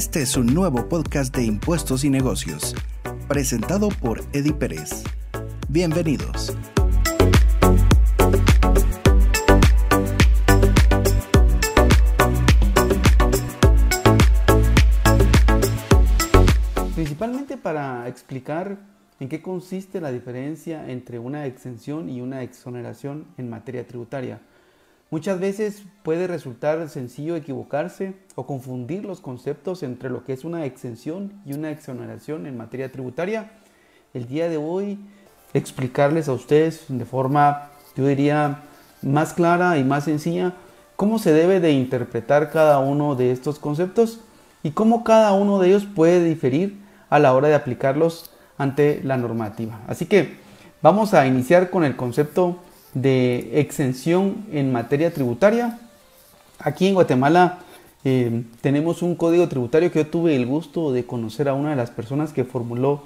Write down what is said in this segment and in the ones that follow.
Este es un nuevo podcast de impuestos y negocios, presentado por Eddie Pérez. Bienvenidos. Principalmente para explicar en qué consiste la diferencia entre una exención y una exoneración en materia tributaria. Muchas veces puede resultar sencillo equivocarse o confundir los conceptos entre lo que es una exención y una exoneración en materia tributaria. El día de hoy explicarles a ustedes de forma, yo diría, más clara y más sencilla cómo se debe de interpretar cada uno de estos conceptos y cómo cada uno de ellos puede diferir a la hora de aplicarlos ante la normativa. Así que vamos a iniciar con el concepto de exención en materia tributaria. Aquí en Guatemala eh, tenemos un código tributario que yo tuve el gusto de conocer a una de las personas que formuló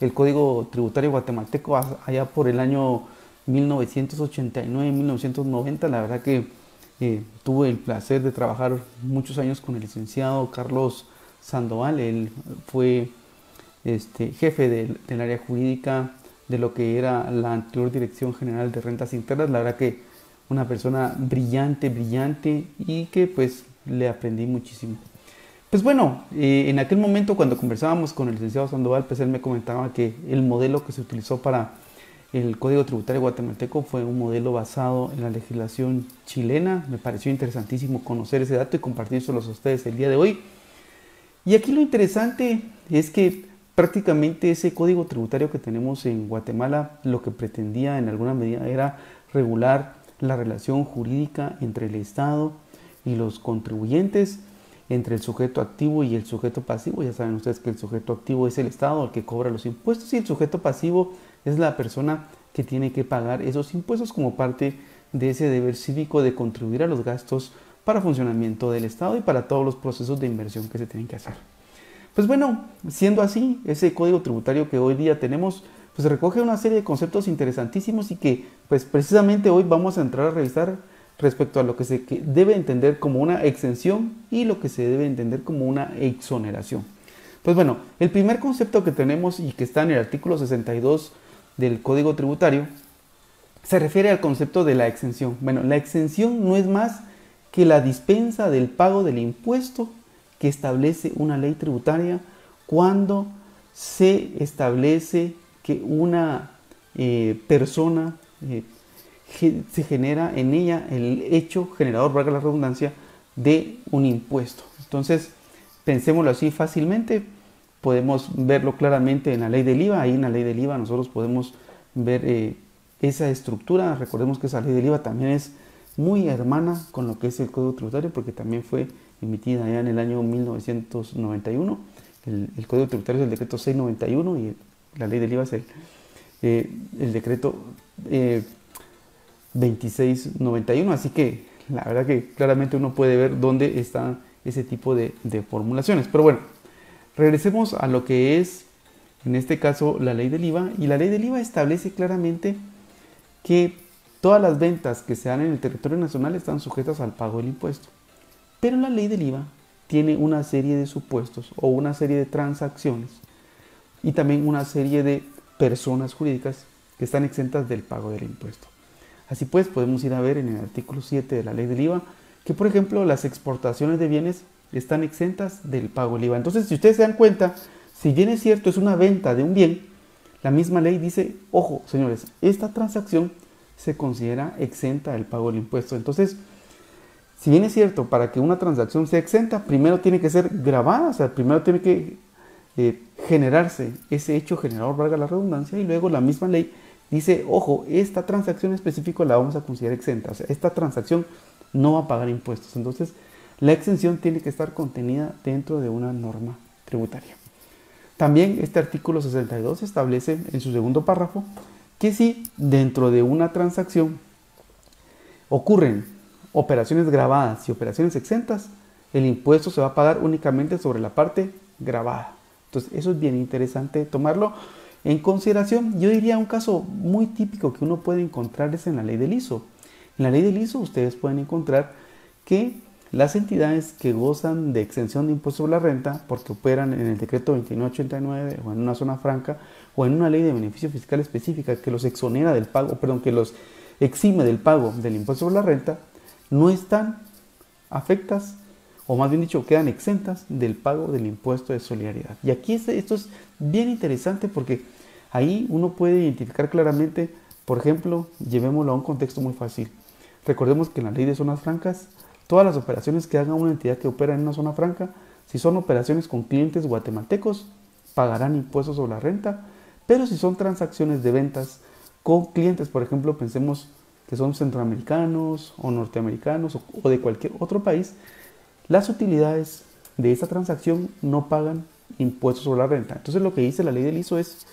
el código tributario guatemalteco allá por el año 1989-1990. La verdad que eh, tuve el placer de trabajar muchos años con el licenciado Carlos Sandoval. Él fue este, jefe del área jurídica de lo que era la anterior Dirección General de Rentas Internas. La verdad que una persona brillante, brillante y que pues le aprendí muchísimo. Pues bueno, eh, en aquel momento cuando conversábamos con el licenciado Sandoval, pues él me comentaba que el modelo que se utilizó para el Código Tributario Guatemalteco fue un modelo basado en la legislación chilena. Me pareció interesantísimo conocer ese dato y compartírselo a ustedes el día de hoy. Y aquí lo interesante es que prácticamente ese código tributario que tenemos en Guatemala lo que pretendía en alguna medida era regular la relación jurídica entre el Estado y los contribuyentes, entre el sujeto activo y el sujeto pasivo. Ya saben ustedes que el sujeto activo es el Estado el que cobra los impuestos y el sujeto pasivo es la persona que tiene que pagar esos impuestos como parte de ese deber cívico de contribuir a los gastos para funcionamiento del Estado y para todos los procesos de inversión que se tienen que hacer. Pues bueno, siendo así, ese código tributario que hoy día tenemos, pues recoge una serie de conceptos interesantísimos y que pues precisamente hoy vamos a entrar a revisar respecto a lo que se debe entender como una exención y lo que se debe entender como una exoneración. Pues bueno, el primer concepto que tenemos y que está en el artículo 62 del Código Tributario se refiere al concepto de la exención. Bueno, la exención no es más que la dispensa del pago del impuesto que establece una ley tributaria cuando se establece que una eh, persona eh, se genera en ella el hecho generador, valga la redundancia, de un impuesto. Entonces, pensémoslo así fácilmente, podemos verlo claramente en la ley del IVA, ahí en la ley del IVA nosotros podemos ver eh, esa estructura, recordemos que esa ley del IVA también es muy hermana con lo que es el Código Tributario, porque también fue emitida ya en el año 1991. El, Código Tributario es el decreto 691 y la ley del IVA es el, eh, decreto 2691. Eh, Así que la verdad que claramente uno puede ver dónde están ese tipo de, de formulaciones. Pero bueno, regresemos a lo que es, en este caso, la ley del IVA. Y la ley del IVA establece claramente que todas las ventas que se dan en el territorio nacional están sujetas al pago del impuesto. Pero la ley del IVA tiene una serie de supuestos o una serie de transacciones y también una serie de personas jurídicas que están exentas del pago del impuesto. Así pues, podemos ir a ver en el artículo 7 de la ley del IVA que, por ejemplo, las exportaciones de bienes están exentas del pago del IVA. Entonces, si ustedes se dan cuenta, si bien es cierto, es una venta de un bien, la misma ley dice, ojo, señores, esta transacción se considera exenta del pago del impuesto. Entonces, si bien es cierto, para que una transacción sea exenta, primero tiene que ser grabada, o sea, primero tiene que eh, generarse ese hecho generador, valga la redundancia, y luego la misma ley dice, ojo, esta transacción específica la vamos a considerar exenta, o sea, esta transacción no va a pagar impuestos. Entonces, la exención tiene que estar contenida dentro de una norma tributaria. También este artículo 62 establece en su segundo párrafo que si dentro de una transacción ocurren operaciones grabadas y operaciones exentas, el impuesto se va a pagar únicamente sobre la parte grabada. Entonces, eso es bien interesante tomarlo en consideración. Yo diría un caso muy típico que uno puede encontrar es en la ley del ISO. En la ley del ISO ustedes pueden encontrar que las entidades que gozan de exención de impuesto sobre la renta porque operan en el decreto 2989 o en una zona franca o en una ley de beneficio fiscal específica que los exonera del pago, perdón, que los exime del pago del impuesto sobre la renta, no están afectas o más bien dicho, quedan exentas del pago del impuesto de solidaridad. Y aquí esto es bien interesante porque ahí uno puede identificar claramente, por ejemplo, llevémoslo a un contexto muy fácil. Recordemos que en la ley de zonas francas, todas las operaciones que haga una entidad que opera en una zona franca, si son operaciones con clientes guatemaltecos, pagarán impuestos sobre la renta, pero si son transacciones de ventas con clientes, por ejemplo, pensemos que son centroamericanos o norteamericanos o de cualquier otro país, las utilidades de esa transacción no pagan impuestos sobre la renta. Entonces lo que dice la ley del ISO es,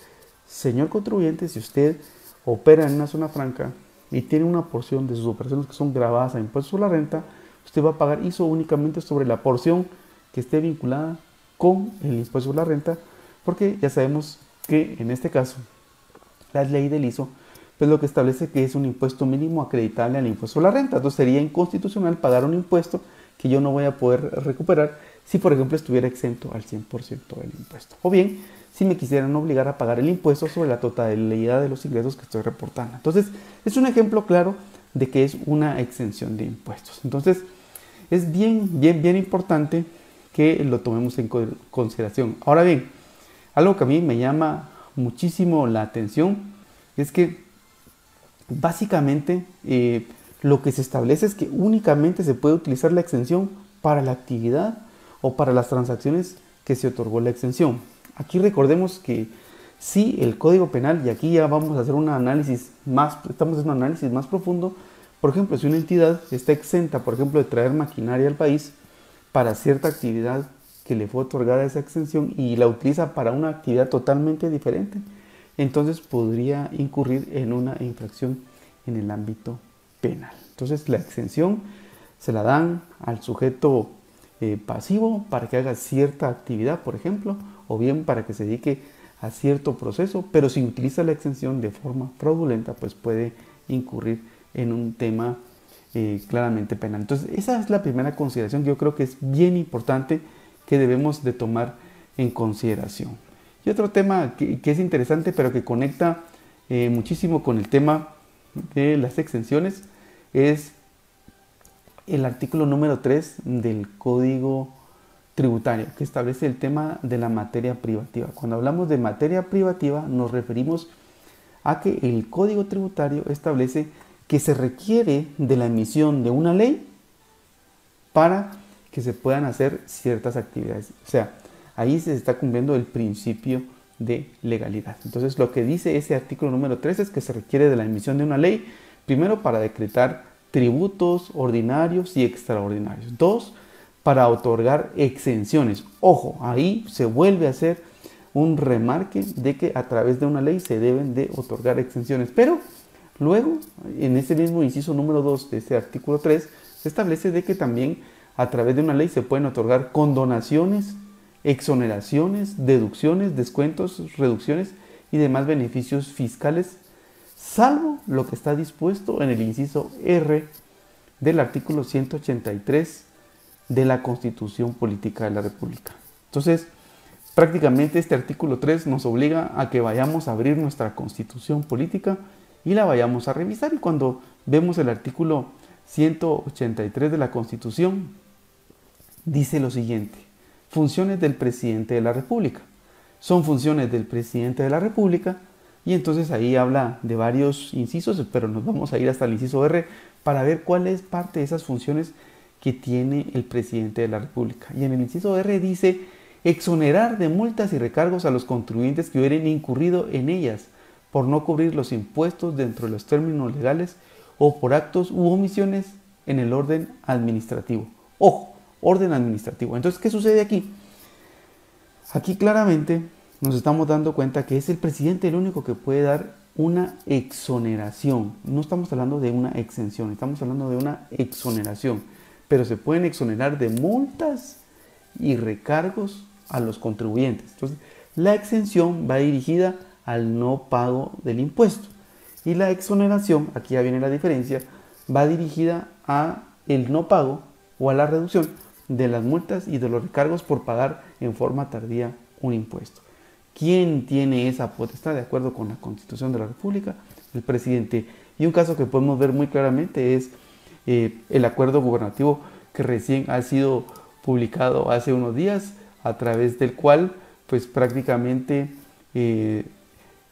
señor contribuyente, si usted opera en una zona franca y tiene una porción de sus operaciones que son grabadas a impuestos sobre la renta, usted va a pagar ISO únicamente sobre la porción que esté vinculada con el impuesto sobre la renta, porque ya sabemos que en este caso la ley del ISO pues lo que establece que es un impuesto mínimo acreditable al impuesto sobre la renta. Entonces sería inconstitucional pagar un impuesto que yo no voy a poder recuperar si, por ejemplo, estuviera exento al 100% del impuesto. O bien, si me quisieran obligar a pagar el impuesto sobre la totalidad de los ingresos que estoy reportando. Entonces, es un ejemplo claro de que es una exención de impuestos. Entonces, es bien, bien, bien importante que lo tomemos en consideración. Ahora bien, algo que a mí me llama muchísimo la atención es que básicamente eh, lo que se establece es que únicamente se puede utilizar la exención para la actividad o para las transacciones que se otorgó la exención. Aquí recordemos que si el Código Penal, y aquí ya vamos a hacer un análisis más, estamos haciendo un análisis más profundo, por ejemplo, si una entidad está exenta, por ejemplo, de traer maquinaria al país para cierta actividad que le fue otorgada esa exención y la utiliza para una actividad totalmente diferente, entonces podría incurrir en una infracción en el ámbito penal. Entonces la exención se la dan al sujeto eh, pasivo para que haga cierta actividad, por ejemplo, o bien para que se dedique a cierto proceso, pero si utiliza la exención de forma fraudulenta, pues puede incurrir en un tema eh, claramente penal. Entonces, esa es la primera consideración que yo creo que es bien importante que debemos de tomar en consideración. Y otro tema que, es interesante, pero que conecta eh, muchísimo con el tema de las exenciones, es el artículo número 3 del Código Tributario, que establece el tema de la materia privativa. Cuando hablamos de materia privativa nos referimos a que el Código Tributario establece que se requiere de la emisión de una ley para que se puedan hacer ciertas actividades. O sea, ahí se está cumpliendo el principio de legalidad. Entonces, lo que dice ese artículo número 3 es que se requiere de la emisión de una ley Primero, para decretar tributos ordinarios y extraordinarios. Dos, para otorgar exenciones. Ojo, ahí se vuelve a hacer un remarque de que a través de una ley se deben de otorgar exenciones. Pero luego, en ese mismo inciso número 2 de este artículo 3, se establece de que también a través de una ley se pueden otorgar condonaciones, exoneraciones, deducciones, descuentos, reducciones y demás beneficios fiscales salvo lo que está dispuesto en el inciso R del artículo 183 de la Constitución Política de la República. Entonces, prácticamente este artículo 3 nos obliga a que vayamos a abrir nuestra Constitución Política y la vayamos a revisar. Y cuando vemos el artículo 183 de la Constitución, dice lo siguiente, funciones del presidente de la República. Son funciones del presidente de la República y entonces ahí habla de varios incisos, pero nos vamos a ir hasta el inciso R para ver cuál es parte de esas funciones que tiene el presidente de la República. Y en el inciso R dice exonerar de multas y recargos a los contribuyentes que hubieran incurrido en ellas por no cubrir los impuestos dentro de los términos legales o por actos u omisiones en el orden administrativo. Ojo, orden administrativo. Entonces, ¿qué sucede aquí? Aquí claramente nos estamos dando cuenta que es el presidente el único que puede dar una exoneración. No estamos hablando de una exención, estamos hablando de una exoneración. Pero se pueden exonerar de multas y recargos a los contribuyentes. Entonces, la exención va dirigida al no pago del impuesto. Y la exoneración, aquí ya viene la diferencia, va dirigida a el no pago o a la reducción de las multas y de los recargos por pagar en forma tardía un impuesto. ¿Quién tiene esa potestad de acuerdo con la Constitución de la República? El presidente. Y un caso que podemos ver muy claramente es eh, el acuerdo gubernativo que recién ha sido publicado hace unos días, a través del cual pues prácticamente eh,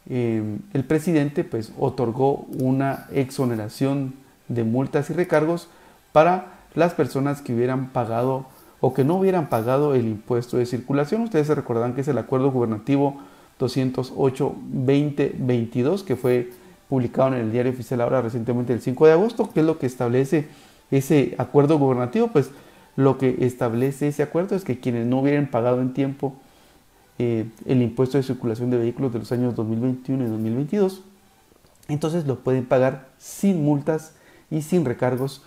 eh, el presidente pues otorgó una exoneración de multas y recargos para las personas que hubieran pagado o que no hubieran pagado el impuesto de circulación. Ustedes se recordarán que es el acuerdo gubernativo 208-2022 que fue publicado en el diario oficial ahora recientemente el 5 de agosto, que es lo que establece ese acuerdo gubernativo, pues lo que establece ese acuerdo es que quienes no hubieran pagado en tiempo eh, el impuesto de circulación de vehículos de los años 2021 y 2022, entonces lo pueden pagar sin multas y sin recargos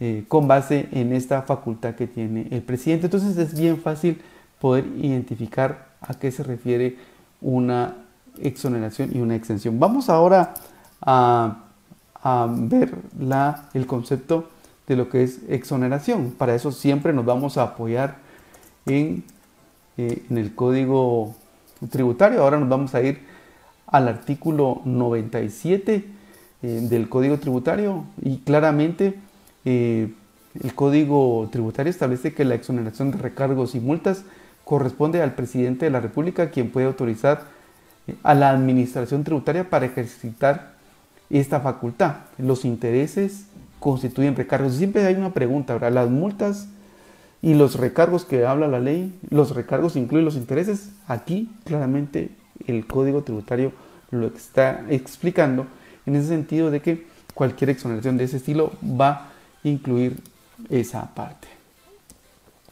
eh, con base en esta facultad que tiene el presidente. Entonces es bien fácil poder identificar a qué se refiere una exoneración y una exención. Vamos ahora a, ver el concepto de lo que es exoneración. Para eso siempre nos vamos a apoyar en, eh, el código tributario. Ahora nos vamos a ir al artículo 97 eh, del código tributario y claramente eh, el Código Tributario establece que la exoneración de recargos y multas corresponde al presidente de la República, quien puede autorizar eh, a la administración tributaria para ejercitar esta facultad. Los intereses constituyen recargos. Siempre hay una pregunta, ¿verdad? Las multas y los recargos que habla la ley, los recargos incluyen los intereses. Aquí claramente el Código Tributario lo está explicando en ese sentido de que cualquier exoneración de ese estilo va incluir esa parte.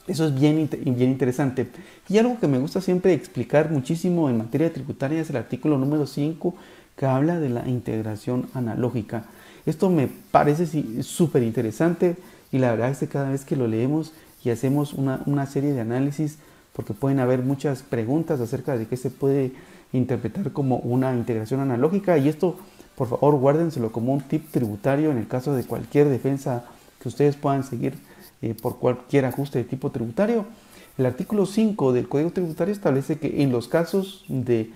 Eso es bien, bien interesante. Y algo que me gusta siempre explicar muchísimo en materia tributaria es el artículo número 5 que habla de la integración analógica. Esto me parece súper interesante y la verdad es que cada vez que lo leemos y hacemos una, una, serie de análisis, porque pueden haber muchas preguntas acerca de qué se puede interpretar como una integración analógica y esto por favor guárdenselo como un tip tributario en el caso de cualquier defensa que ustedes puedan seguir eh, por cualquier ajuste de tipo tributario. El artículo 5 del Código Tributario establece que en los casos de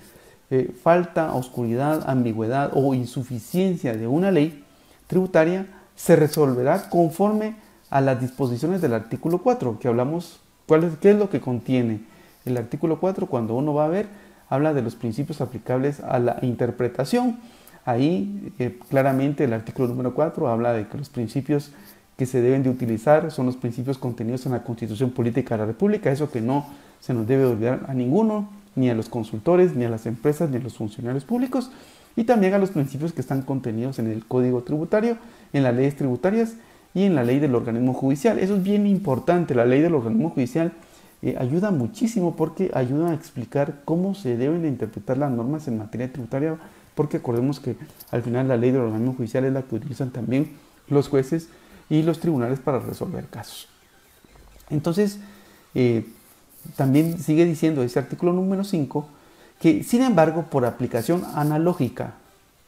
eh, falta, oscuridad, ambigüedad o insuficiencia de una ley tributaria, se resolverá conforme a las disposiciones del artículo 4, que hablamos, ¿cuál es, ¿qué es lo que contiene? El artículo 4, cuando uno va a ver, habla de los principios aplicables a la interpretación. Ahí eh, claramente el artículo número 4 habla de que los principios que se deben de utilizar son los principios contenidos en la Constitución Política de la República, eso que no se nos debe olvidar a ninguno, ni a los consultores, ni a las empresas, ni a los funcionarios públicos, y también a los principios que están contenidos en el Código Tributario, en las leyes tributarias y en la ley del organismo judicial. Eso es bien importante, la ley del organismo judicial eh, ayuda muchísimo porque ayuda a explicar cómo se deben de interpretar las normas en materia tributaria, porque acordemos que al final la ley del organismo judicial es la que utilizan también los jueces y los tribunales para resolver casos. Entonces, eh, también sigue diciendo ese artículo número 5 que, sin embargo, por aplicación analógica,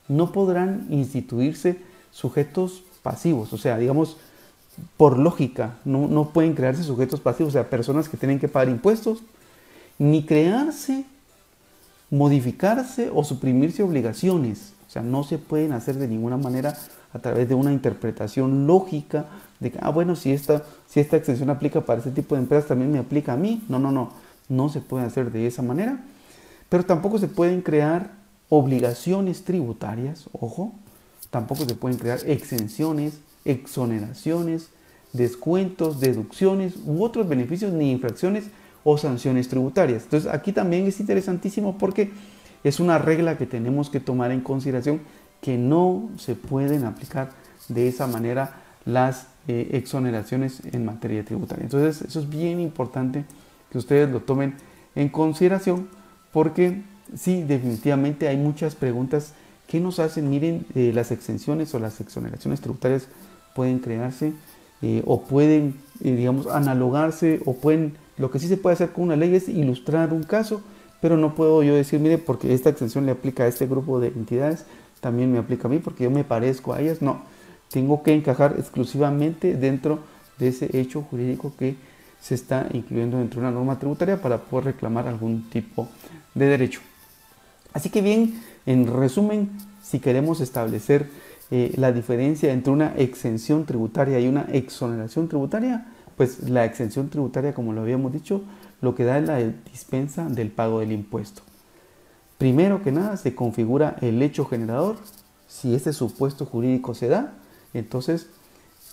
no podrán instituirse sujetos pasivos, o sea, digamos, por lógica, no, no pueden crearse sujetos pasivos, o sea, personas que tienen que pagar impuestos, ni crearse, modificarse o suprimirse obligaciones, o sea, no se pueden hacer de ninguna manera a través de una interpretación lógica de que, ah, bueno, si esta, si esta extensión aplica para este tipo de empresas, también me aplica a mí. No, no, no, no se puede hacer de esa manera. Pero tampoco se pueden crear obligaciones tributarias, ojo, tampoco se pueden crear exenciones, exoneraciones, descuentos, deducciones u otros beneficios ni infracciones o sanciones tributarias. Entonces aquí también es interesantísimo porque es una regla que tenemos que tomar en consideración que no se pueden aplicar de esa manera las eh, exoneraciones en materia tributaria. Entonces, eso es bien importante que ustedes lo tomen en consideración porque sí, definitivamente hay muchas preguntas que nos hacen, miren, eh, las exenciones o las exoneraciones tributarias pueden crearse eh, o pueden, digamos, analogarse o pueden, lo que sí se puede hacer con una ley es ilustrar un caso, pero no puedo yo decir, mire, porque esta exención le aplica a este grupo de entidades, también me aplica a mí porque yo me parezco a ellas. No, tengo que encajar exclusivamente dentro de ese hecho jurídico que se está incluyendo dentro de una norma tributaria para poder reclamar algún tipo de derecho. Así que bien, en resumen, si queremos establecer eh, la diferencia entre una exención tributaria y una exoneración tributaria, pues la exención tributaria, como lo habíamos dicho, lo que da es la dispensa del pago del impuesto. Primero que nada se configura el hecho generador. Si este supuesto jurídico se da, entonces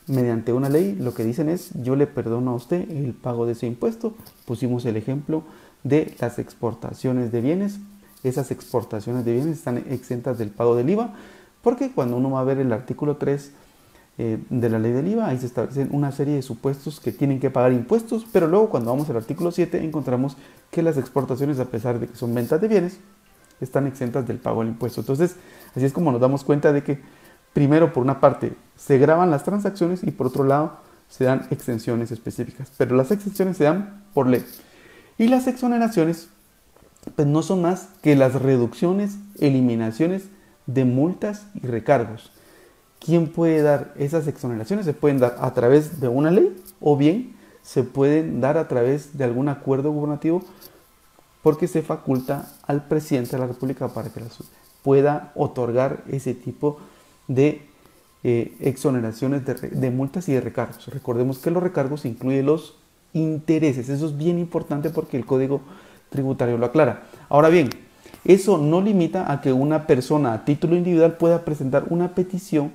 mediante una ley lo que dicen es yo le perdono a usted el pago de ese impuesto. Pusimos el ejemplo de las exportaciones de bienes. Esas exportaciones de bienes están exentas del pago del IVA porque cuando uno va a ver el artículo 3 eh, de la ley del IVA, ahí se establecen una serie de supuestos que tienen que pagar impuestos, pero luego cuando vamos al artículo 7 encontramos que las exportaciones, a pesar de que son ventas de bienes, están exentas del pago del impuesto. Entonces, así es como nos damos cuenta de que, primero, por una parte, se graban las transacciones y por otro lado, se dan exenciones específicas. Pero las exenciones se dan por ley. Y las exoneraciones, pues no son más que las reducciones, eliminaciones de multas y recargos. ¿Quién puede dar esas exoneraciones? Se pueden dar a través de una ley o bien se pueden dar a través de algún acuerdo gubernativo porque se faculta al presidente de la República para que pueda otorgar ese tipo de eh, exoneraciones de, multas y de recargos. Recordemos que los recargos incluyen los intereses. Eso es bien importante porque el Código Tributario lo aclara. Ahora bien, eso no limita a que una persona a título individual pueda presentar una petición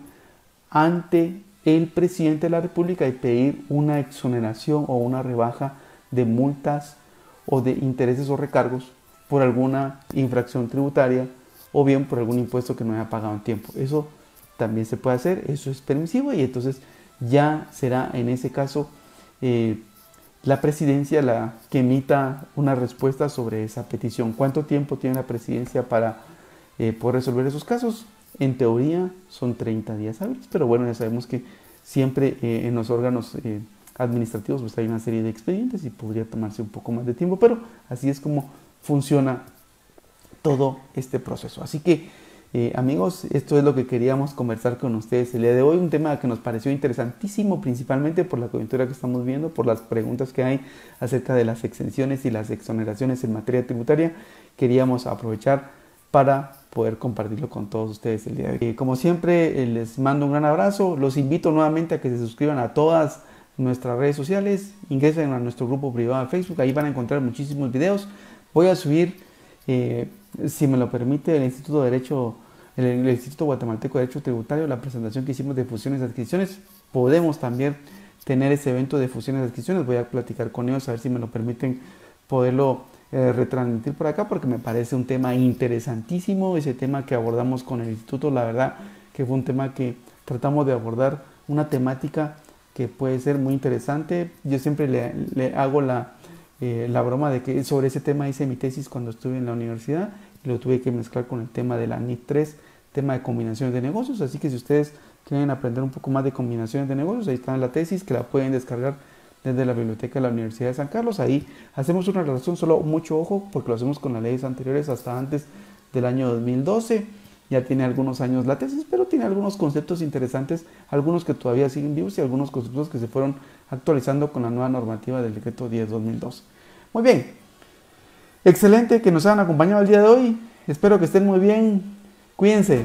ante el presidente de la República y pedir una exoneración o una rebaja de multas o de intereses o recargos por alguna infracción tributaria o bien por algún impuesto que no haya pagado en tiempo. Eso también se puede hacer, eso es permisivo y entonces ya será en ese caso eh, la presidencia la que emita una respuesta sobre esa petición. ¿Cuánto tiempo tiene la presidencia para eh, poder resolver esos casos? En teoría son 30 días hábiles, pero bueno, ya sabemos que siempre eh, en los órganos administrativos pues hay una serie de expedientes y podría tomarse un poco más de tiempo, pero así es como funciona todo este proceso. Así que eh, amigos, esto es lo que queríamos conversar con ustedes el día de hoy, un tema que nos pareció interesantísimo principalmente por la coyuntura que estamos viendo, por las preguntas que hay acerca de las exenciones y las exoneraciones en materia tributaria. Queríamos aprovechar para poder compartirlo con todos ustedes el día de hoy. Eh, como siempre, les mando un gran abrazo, los invito nuevamente a que se suscriban a todas nuestras redes sociales, ingresen a nuestro grupo privado de Facebook, ahí van a encontrar muchísimos videos. Voy a subir, eh, si me lo permite, el Instituto de Derecho, el, Instituto Guatemalteco de Derecho Tributario, la presentación que hicimos de fusiones y adquisiciones. Podemos también tener ese evento de fusiones y adquisiciones. Voy a platicar con ellos a ver si me lo permiten poderlo eh, retransmitir por acá porque me parece un tema interesantísimo. Ese tema que abordamos con el instituto, la verdad que fue un tema que tratamos de abordar una temática que puede ser muy interesante. Yo siempre le, hago la, eh, la, broma de que sobre ese tema hice mi tesis cuando estuve en la universidad y lo tuve que mezclar con el tema de la NIT 3, tema de combinaciones de negocios. Así que si ustedes quieren aprender un poco más de combinaciones de negocios, ahí está la tesis que la pueden descargar desde la biblioteca de la Universidad de San Carlos. Ahí hacemos una relación, solo mucho ojo, porque lo hacemos con las leyes anteriores hasta antes del año 2012 ya tiene algunos años la tesis, pero tiene algunos conceptos interesantes, algunos que todavía siguen vivos y algunos conceptos que se fueron actualizando con la nueva normativa del decreto 10-2002. Muy bien, excelente que nos hayan acompañado el día de hoy, espero que estén muy bien, cuídense.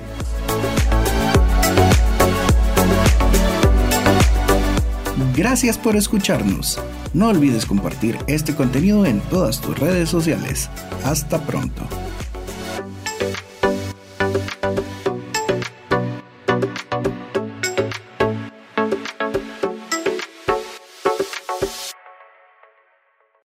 Gracias por escucharnos. No olvides compartir este contenido en todas tus redes sociales. Hasta pronto.